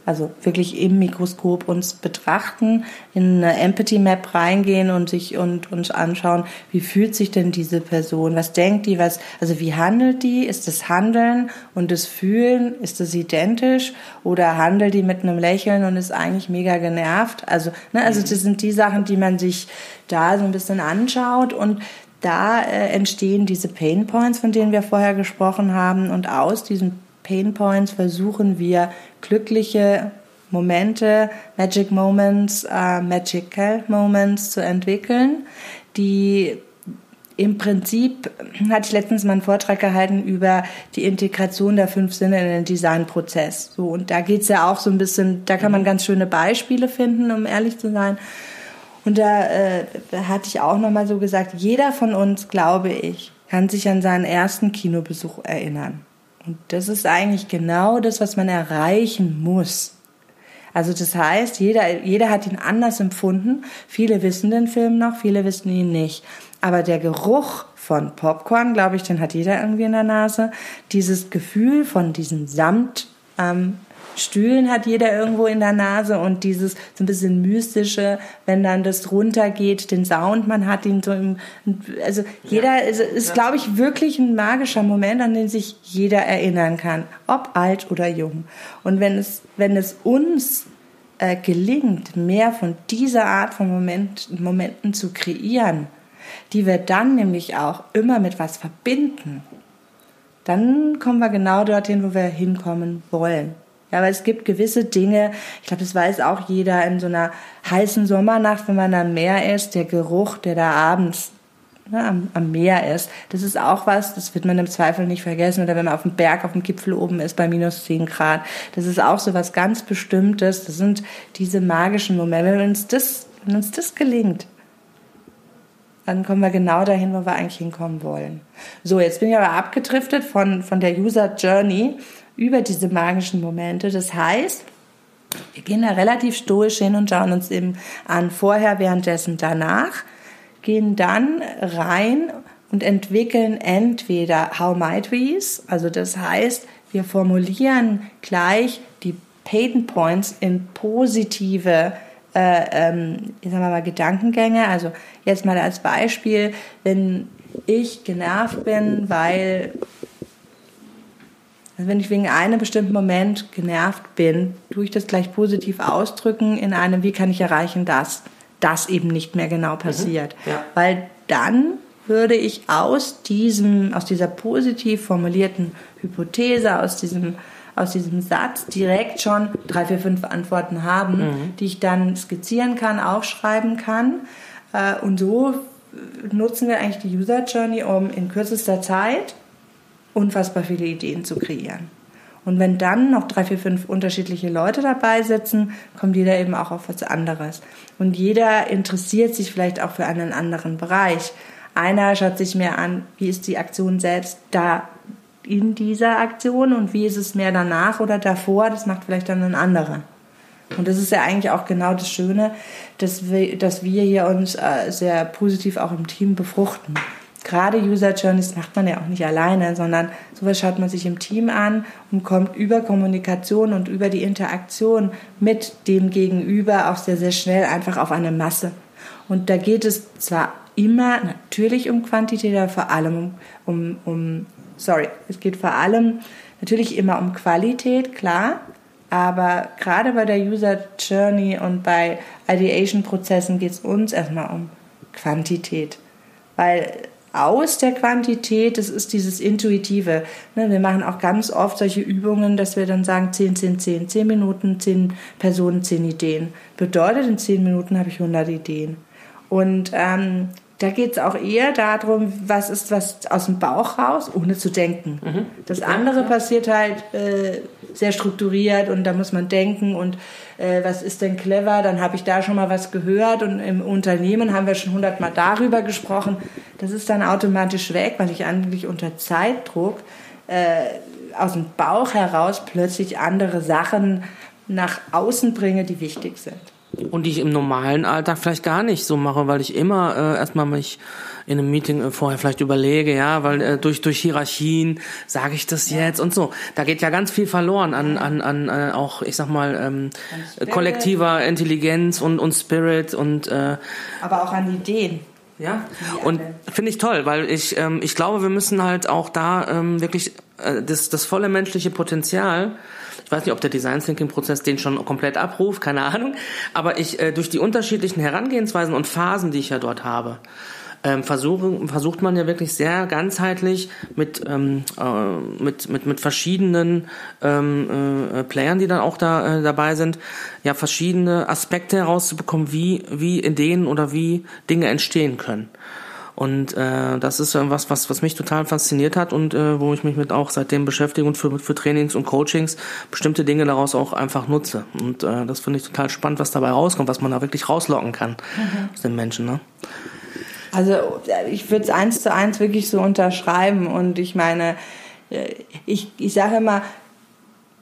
also wirklich im Mikroskop uns betrachten, in eine Empathy Map reingehen und sich und uns anschauen, wie fühlt sich denn diese Person, was denkt die, was, also wie handelt die, ist das Handeln und das Fühlen, ist das identisch? Oder handelt die mit einem Lächeln und ist eigentlich mega genervt, also, ne, also das sind die Sachen, die man sich da so ein bisschen anschaut und da äh, entstehen diese Pain Points, von denen wir vorher gesprochen haben und aus diesen Pain Points versuchen wir glückliche Momente, Magic Moments, äh, Magical Moments zu entwickeln, die im Prinzip hatte ich letztens mal einen Vortrag gehalten über die Integration der fünf Sinne in den Designprozess. So, und da geht's ja auch so ein bisschen, da kann man ganz schöne Beispiele finden, um ehrlich zu sein. Und da, äh, da hatte ich auch nochmal so gesagt, jeder von uns, glaube ich, kann sich an seinen ersten Kinobesuch erinnern. Und das ist eigentlich genau das, was man erreichen muss. Also das heißt, jeder, jeder hat ihn anders empfunden. Viele wissen den Film noch, viele wissen ihn nicht. Aber der Geruch von Popcorn, glaube ich, den hat jeder irgendwie in der Nase. Dieses Gefühl von diesem Samt ähm, Stühlen hat jeder irgendwo in der Nase und dieses so ein bisschen mystische, wenn dann das runtergeht, den Sound, man hat ihn so im, also jeder, ja. ist, ist ja. glaube ich, wirklich ein magischer Moment, an den sich jeder erinnern kann, ob alt oder jung. Und wenn es, wenn es uns äh, gelingt, mehr von dieser Art von Moment, Momenten zu kreieren, die wir dann nämlich auch immer mit was verbinden, dann kommen wir genau dorthin, wo wir hinkommen wollen. Ja, aber es gibt gewisse Dinge, ich glaube, das weiß auch jeder in so einer heißen Sommernacht, wenn man am Meer ist, der Geruch, der da abends ne, am, am Meer ist, das ist auch was, das wird man im Zweifel nicht vergessen. Oder wenn man auf dem Berg, auf dem Gipfel oben ist bei minus 10 Grad, das ist auch so was ganz Bestimmtes. Das sind diese magischen Momente. Wenn uns das, wenn uns das gelingt, dann kommen wir genau dahin, wo wir eigentlich hinkommen wollen. So, jetzt bin ich aber abgedriftet von, von der User Journey über diese magischen Momente. Das heißt, wir gehen da relativ stoisch hin und schauen uns eben an, vorher, währenddessen, danach, gehen dann rein und entwickeln entweder How might we's, also das heißt, wir formulieren gleich die Pain Points in positive äh, ähm, ich sag mal, Gedankengänge. Also jetzt mal als Beispiel, wenn ich genervt bin, weil also wenn ich wegen einem bestimmten Moment genervt bin, tue ich das gleich positiv ausdrücken in einem, wie kann ich erreichen, dass das eben nicht mehr genau mhm. passiert. Mhm, ja. Weil dann würde ich aus diesem, aus dieser positiv formulierten Hypothese, aus diesem, aus diesem Satz direkt schon drei, vier, fünf Antworten haben, mhm. die ich dann skizzieren kann, aufschreiben kann. Äh, und so nutzen wir eigentlich die User Journey, um in kürzester Zeit unfassbar viele Ideen zu kreieren. Und wenn dann noch drei, vier, fünf unterschiedliche Leute dabei sitzen, kommt jeder eben auch auf was anderes. Und jeder interessiert sich vielleicht auch für einen anderen Bereich. Einer schaut sich mehr an, wie ist die Aktion selbst da in dieser Aktion und wie ist es mehr danach oder davor. Das macht vielleicht dann ein anderer. Und das ist ja eigentlich auch genau das Schöne, dass wir, dass wir hier uns äh, sehr positiv auch im Team befruchten gerade User Journeys macht man ja auch nicht alleine, sondern sowas schaut man sich im Team an und kommt über Kommunikation und über die Interaktion mit dem Gegenüber auch sehr, sehr schnell einfach auf eine Masse. Und da geht es zwar immer natürlich um Quantität, aber vor allem um, um, um sorry, es geht vor allem natürlich immer um Qualität, klar, aber gerade bei der User Journey und bei Ideation-Prozessen geht es uns erstmal um Quantität. Weil aus der Quantität, das ist dieses Intuitive. Ne, wir machen auch ganz oft solche Übungen, dass wir dann sagen 10, 10, 10, 10 Minuten, 10 Personen, 10 Ideen. Bedeutet, in 10 Minuten habe ich 100 Ideen. Und ähm, da geht es auch eher darum, was ist was aus dem Bauch raus, ohne zu denken. Mhm. Das andere passiert halt äh, sehr strukturiert und da muss man denken und äh, was ist denn clever, dann habe ich da schon mal was gehört und im Unternehmen haben wir schon hundertmal darüber gesprochen. Das ist dann automatisch weg, weil ich eigentlich unter Zeitdruck äh, aus dem Bauch heraus plötzlich andere Sachen nach außen bringe, die wichtig sind. Und die ich im normalen Alltag vielleicht gar nicht so mache, weil ich immer äh, erstmal mich in einem Meeting äh, vorher vielleicht überlege, ja, weil äh, durch durch Hierarchien sage ich das jetzt und so. Da geht ja ganz viel verloren an an an äh, auch ich sag mal ähm, kollektiver Intelligenz und und Spirit und äh, aber auch an Ideen. Ja, und finde ich toll, weil ich ähm, ich glaube, wir müssen halt auch da ähm, wirklich äh, das das volle menschliche Potenzial ich weiß nicht, ob der Design Thinking Prozess den schon komplett abruft, keine Ahnung. Aber ich äh, durch die unterschiedlichen Herangehensweisen und Phasen, die ich ja dort habe, ähm, versuche, versucht man ja wirklich sehr ganzheitlich mit, ähm, äh, mit, mit, mit verschiedenen ähm, äh, Playern, die dann auch da äh, dabei sind, ja verschiedene Aspekte herauszubekommen, wie, wie Ideen oder wie Dinge entstehen können. Und äh, das ist was, was, was mich total fasziniert hat und äh, wo ich mich mit auch seitdem beschäftige und für, für Trainings und Coachings bestimmte Dinge daraus auch einfach nutze. Und äh, das finde ich total spannend, was dabei rauskommt, was man da wirklich rauslocken kann mhm. aus den Menschen. Ne? Also ich würde es eins zu eins wirklich so unterschreiben. Und ich meine, äh, ich, ich sage immer,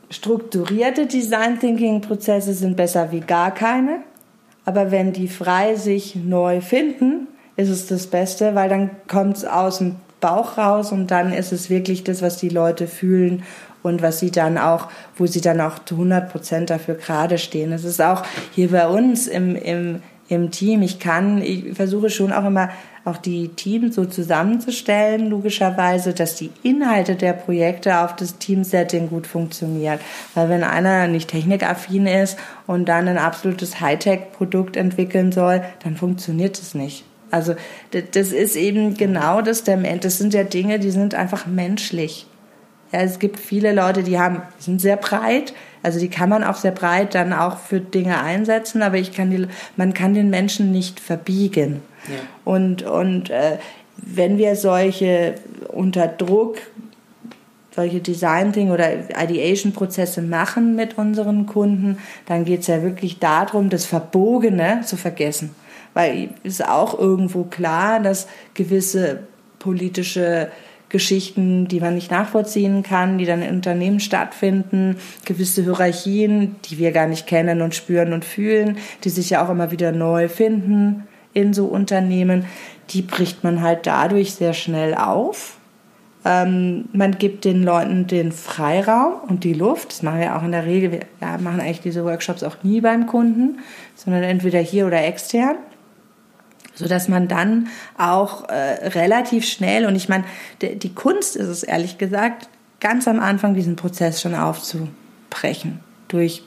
strukturierte Design Thinking Prozesse sind besser wie gar keine. Aber wenn die frei sich neu finden, ist es das Beste, weil dann kommt es aus dem Bauch raus und dann ist es wirklich das, was die Leute fühlen und was sie dann auch, wo sie dann auch zu 100 Prozent dafür gerade stehen. Es ist auch hier bei uns im, im, im Team. Ich kann, ich versuche schon auch immer auch die Teams so zusammenzustellen, logischerweise, dass die Inhalte der Projekte auf das Teamsetting gut funktioniert. Weil wenn einer nicht technikaffin ist und dann ein absolutes Hightech-Produkt entwickeln soll, dann funktioniert es nicht. Also das ist eben genau das, der. Das sind ja Dinge, die sind einfach menschlich. Ja, es gibt viele Leute, die haben, sind sehr breit, also die kann man auch sehr breit dann auch für Dinge einsetzen, aber ich kann die, man kann den Menschen nicht verbiegen. Ja. Und, und äh, wenn wir solche unter Druck solche Design-Thing oder Ideation-Prozesse machen mit unseren Kunden, dann geht es ja wirklich darum, das Verbogene zu vergessen weil es ist auch irgendwo klar, dass gewisse politische Geschichten, die man nicht nachvollziehen kann, die dann in Unternehmen stattfinden, gewisse Hierarchien, die wir gar nicht kennen und spüren und fühlen, die sich ja auch immer wieder neu finden in so Unternehmen, die bricht man halt dadurch sehr schnell auf. Ähm, man gibt den Leuten den Freiraum und die Luft. Das machen wir auch in der Regel. Wir machen eigentlich diese Workshops auch nie beim Kunden, sondern entweder hier oder extern so dass man dann auch äh, relativ schnell und ich meine die Kunst ist es ehrlich gesagt ganz am Anfang diesen Prozess schon aufzubrechen durch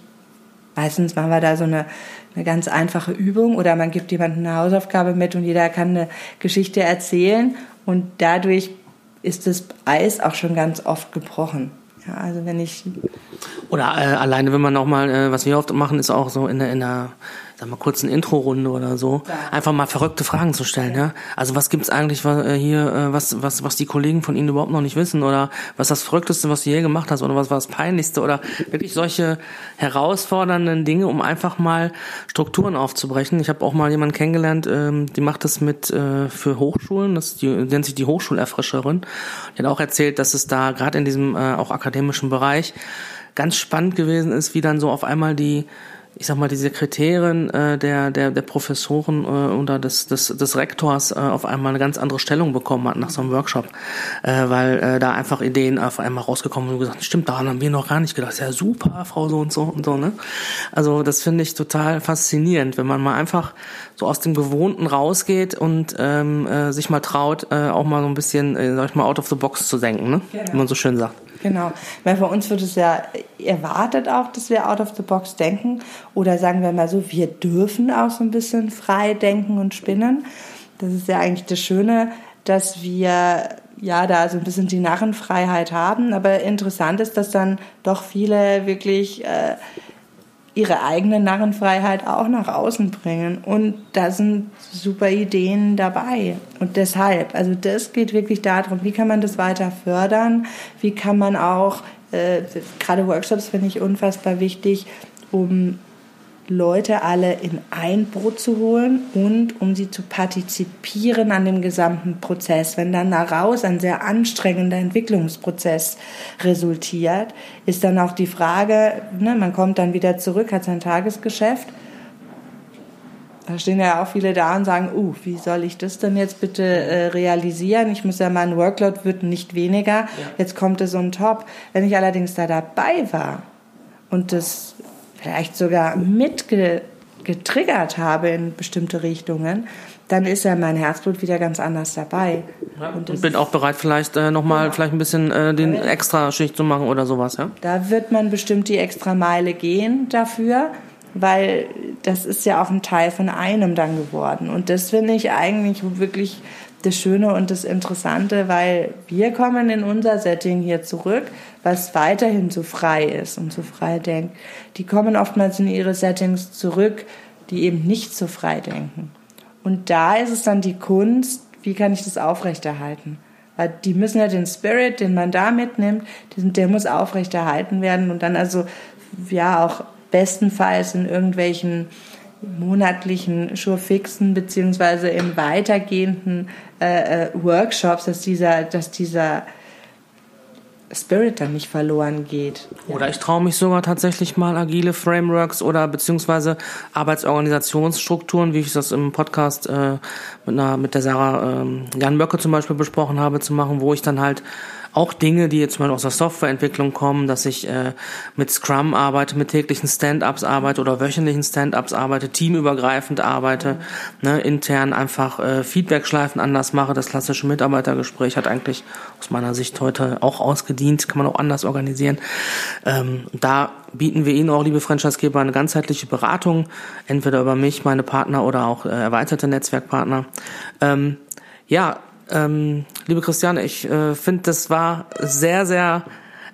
meistens machen wir da so eine eine ganz einfache Übung oder man gibt jemandem eine Hausaufgabe mit und jeder kann eine Geschichte erzählen und dadurch ist das Eis auch schon ganz oft gebrochen. Ja, also wenn ich Oder äh, alleine, wenn man auch mal, äh, was wir oft machen, ist auch so in der, in der sag mal, kurzen Intro-Runde oder so, einfach mal verrückte Fragen zu stellen, ja. Also was gibt's eigentlich äh, hier, äh, was, was, was die Kollegen von Ihnen überhaupt noch nicht wissen oder was das Verrückteste, was du je gemacht hast oder was war das Peinlichste oder wirklich solche herausfordernden Dinge, um einfach mal Strukturen aufzubrechen. Ich habe auch mal jemanden kennengelernt, ähm, die macht das mit äh, für Hochschulen, das die, nennt sich die Hochschulerfrischerin. Die hat auch erzählt, dass es da gerade in diesem auch akademischen Bereich ganz spannend gewesen ist, wie dann so auf einmal die ich sag mal, die Sekretärin äh, der, der, der Professoren äh, oder des, des, des Rektors äh, auf einmal eine ganz andere Stellung bekommen hat nach so einem Workshop, äh, weil äh, da einfach Ideen auf einmal rausgekommen und gesagt, stimmt, daran haben wir noch gar nicht gedacht. Ja, super, Frau so und so und so, ne? Also das finde ich total faszinierend, wenn man mal einfach so aus dem Gewohnten rausgeht und ähm, äh, sich mal traut, äh, auch mal so ein bisschen, äh, sag ich mal, out of the box zu denken, ne? Genau. Wie man so schön sagt. Genau, weil bei uns wird es ja erwartet auch, dass wir out of the box denken oder sagen wir mal so, wir dürfen auch so ein bisschen frei denken und spinnen. Das ist ja eigentlich das Schöne, dass wir ja da so ein bisschen die Narrenfreiheit haben. Aber interessant ist, dass dann doch viele wirklich äh, ihre eigene Narrenfreiheit auch nach außen bringen. Und da sind super Ideen dabei. Und deshalb, also das geht wirklich darum, wie kann man das weiter fördern, wie kann man auch, äh, gerade Workshops finde ich unfassbar wichtig, um Leute alle in ein Boot zu holen und um sie zu partizipieren an dem gesamten Prozess. Wenn dann daraus ein sehr anstrengender Entwicklungsprozess resultiert, ist dann auch die Frage, ne, man kommt dann wieder zurück, hat sein Tagesgeschäft. Da stehen ja auch viele da und sagen, uh, wie soll ich das denn jetzt bitte äh, realisieren? Ich muss ja, mein Workload wird nicht weniger. Ja. Jetzt kommt es on top. Wenn ich allerdings da dabei war und das vielleicht sogar mitgetriggert habe in bestimmte Richtungen, dann ist ja mein Herzblut wieder ganz anders dabei. Ja, und, und bin auch bereit, vielleicht äh, nochmal ja. vielleicht ein bisschen äh, den extra Schicht zu machen oder sowas, ja? Da wird man bestimmt die extra Meile gehen dafür, weil das ist ja auch ein Teil von einem dann geworden. Und das finde ich eigentlich wirklich das Schöne und das Interessante, weil wir kommen in unser Setting hier zurück, was weiterhin so frei ist und so frei denkt. Die kommen oftmals in ihre Settings zurück, die eben nicht so frei denken. Und da ist es dann die Kunst, wie kann ich das aufrechterhalten? Weil die müssen ja den Spirit, den man da mitnimmt, der muss aufrechterhalten werden und dann also ja auch bestenfalls in irgendwelchen monatlichen Schurfixen beziehungsweise im weitergehenden äh, äh, Workshops, dass dieser, dass dieser Spirit dann nicht verloren geht. Oder ich traue mich sogar tatsächlich mal agile Frameworks oder beziehungsweise Arbeitsorganisationsstrukturen, wie ich das im Podcast äh, mit, einer, mit der Sarah ähm, Jan Möcke zum Beispiel besprochen habe, zu machen, wo ich dann halt auch Dinge, die jetzt mal aus der Softwareentwicklung kommen, dass ich äh, mit Scrum arbeite, mit täglichen Stand-ups arbeite oder wöchentlichen Stand-ups arbeite, teamübergreifend arbeite, ne, intern einfach äh, Feedback-Schleifen anders mache. Das klassische Mitarbeitergespräch hat eigentlich aus meiner Sicht heute auch ausgedient, kann man auch anders organisieren. Ähm, da bieten wir Ihnen auch, liebe Franchisegeber, eine ganzheitliche Beratung, entweder über mich, meine Partner oder auch äh, erweiterte Netzwerkpartner. Ähm, ja, ähm, liebe Christiane, ich äh, finde, das war sehr, sehr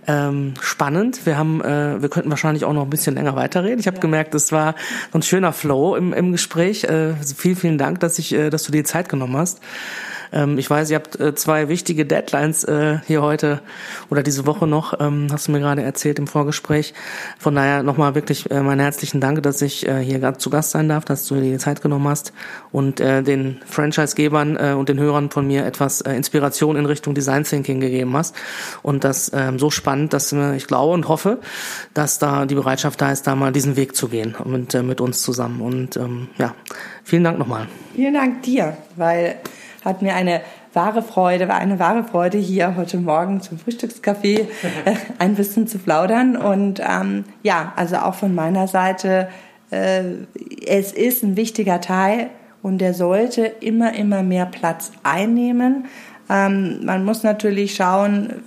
ähm, spannend. Wir haben, äh, wir könnten wahrscheinlich auch noch ein bisschen länger weiterreden. Ich habe ja. gemerkt, es war so ein schöner Flow im, im Gespräch. Äh, vielen, vielen Dank, dass ich, äh, dass du dir Zeit genommen hast. Ähm, ich weiß, ihr habt äh, zwei wichtige Deadlines äh, hier heute oder diese Woche noch, ähm, hast du mir gerade erzählt im Vorgespräch. Von daher nochmal wirklich äh, meinen herzlichen Dank, dass ich äh, hier gerade zu Gast sein darf, dass du dir die Zeit genommen hast und äh, den Franchisegebern äh, und den Hörern von mir etwas äh, Inspiration in Richtung Design Thinking gegeben hast. Und das ähm, so spannend, dass äh, ich glaube und hoffe, dass da die Bereitschaft da ist, da mal diesen Weg zu gehen mit, äh, mit uns zusammen. Und ähm, ja, vielen Dank nochmal. Vielen Dank dir, weil hat mir eine wahre Freude, war eine wahre Freude, hier heute Morgen zum Frühstückskaffee äh, ein bisschen zu plaudern. Und ähm, ja, also auch von meiner Seite, äh, es ist ein wichtiger Teil und der sollte immer, immer mehr Platz einnehmen. Ähm, man muss natürlich schauen,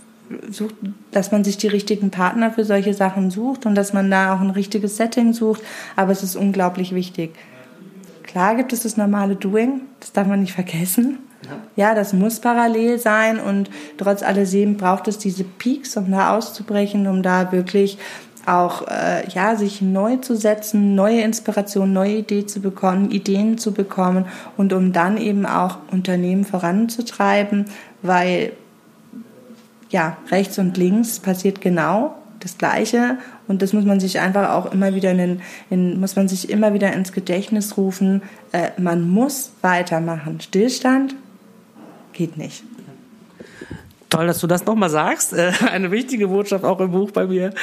sucht, dass man sich die richtigen Partner für solche Sachen sucht und dass man da auch ein richtiges Setting sucht. Aber es ist unglaublich wichtig. Klar gibt es das normale Doing, das darf man nicht vergessen. Ja, das muss parallel sein und trotz alledem braucht es diese Peaks, um da auszubrechen, um da wirklich auch äh, ja sich neu zu setzen, neue Inspirationen, neue Ideen zu bekommen, Ideen zu bekommen und um dann eben auch Unternehmen voranzutreiben, weil ja rechts und links passiert genau das Gleiche und das muss man sich einfach auch immer wieder in, in muss man sich immer wieder ins Gedächtnis rufen. Äh, man muss weitermachen. Stillstand geht nicht. Toll, dass du das nochmal sagst. Äh, eine wichtige Botschaft auch im Buch bei mir.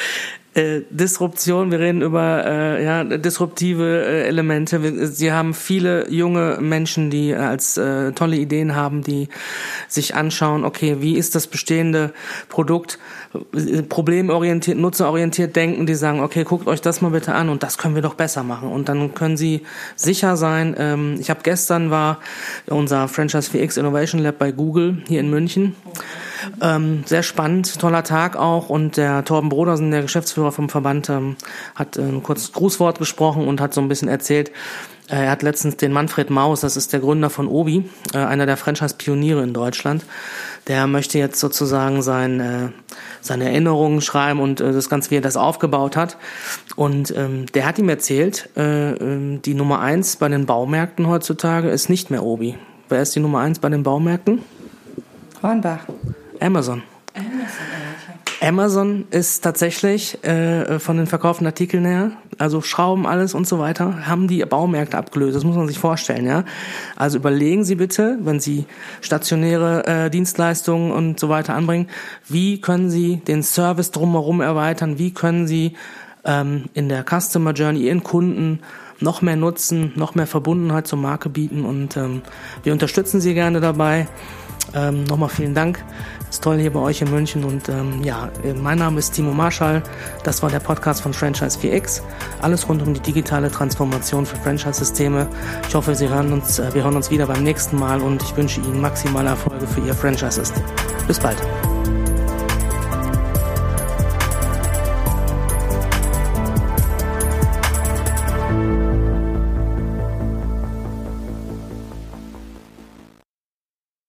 Äh, Disruption, wir reden über äh, ja, disruptive äh, Elemente. Sie haben viele junge Menschen, die äh, als äh, tolle Ideen haben, die sich anschauen, okay, wie ist das bestehende Produkt äh, problemorientiert, nutzerorientiert denken, die sagen, okay, guckt euch das mal bitte an und das können wir doch besser machen. Und dann können sie sicher sein. Ähm, ich habe gestern war unser Franchise 4X Innovation Lab bei Google hier in München. Ähm, sehr spannend, toller Tag auch. Und der Torben Brodersen, der Geschäftsführer vom Verband, ähm, hat ein kurzes Grußwort gesprochen und hat so ein bisschen erzählt, äh, er hat letztens den Manfred Maus, das ist der Gründer von Obi, äh, einer der Franchise-Pioniere in Deutschland. Der möchte jetzt sozusagen sein, äh, seine Erinnerungen schreiben und das Ganze, wie er das aufgebaut hat. Und ähm, der hat ihm erzählt, ähm, die Nummer eins bei den Baumärkten heutzutage ist nicht mehr Obi. Wer ist die Nummer eins bei den Baumärkten? Hornbach. Amazon. Amazon ist tatsächlich äh, von den verkauften Artikeln her, also Schrauben, alles und so weiter, haben die Baumärkte abgelöst. Das muss man sich vorstellen, ja. Also überlegen Sie bitte, wenn Sie stationäre äh, Dienstleistungen und so weiter anbringen, wie können Sie den Service drumherum erweitern? Wie können Sie ähm, in der Customer Journey Ihren Kunden noch mehr Nutzen, noch mehr Verbundenheit zur Marke bieten? Und ähm, wir unterstützen Sie gerne dabei. Ähm, Nochmal vielen Dank. Ist toll hier bei euch in München. Und ähm, ja, mein Name ist Timo Marschall. Das war der Podcast von Franchise 4X. Alles rund um die digitale Transformation für Franchise-Systeme. Ich hoffe, Sie hören uns, äh, wir hören uns wieder beim nächsten Mal und ich wünsche Ihnen maximale Erfolge für Ihr Franchise-System. Bis bald.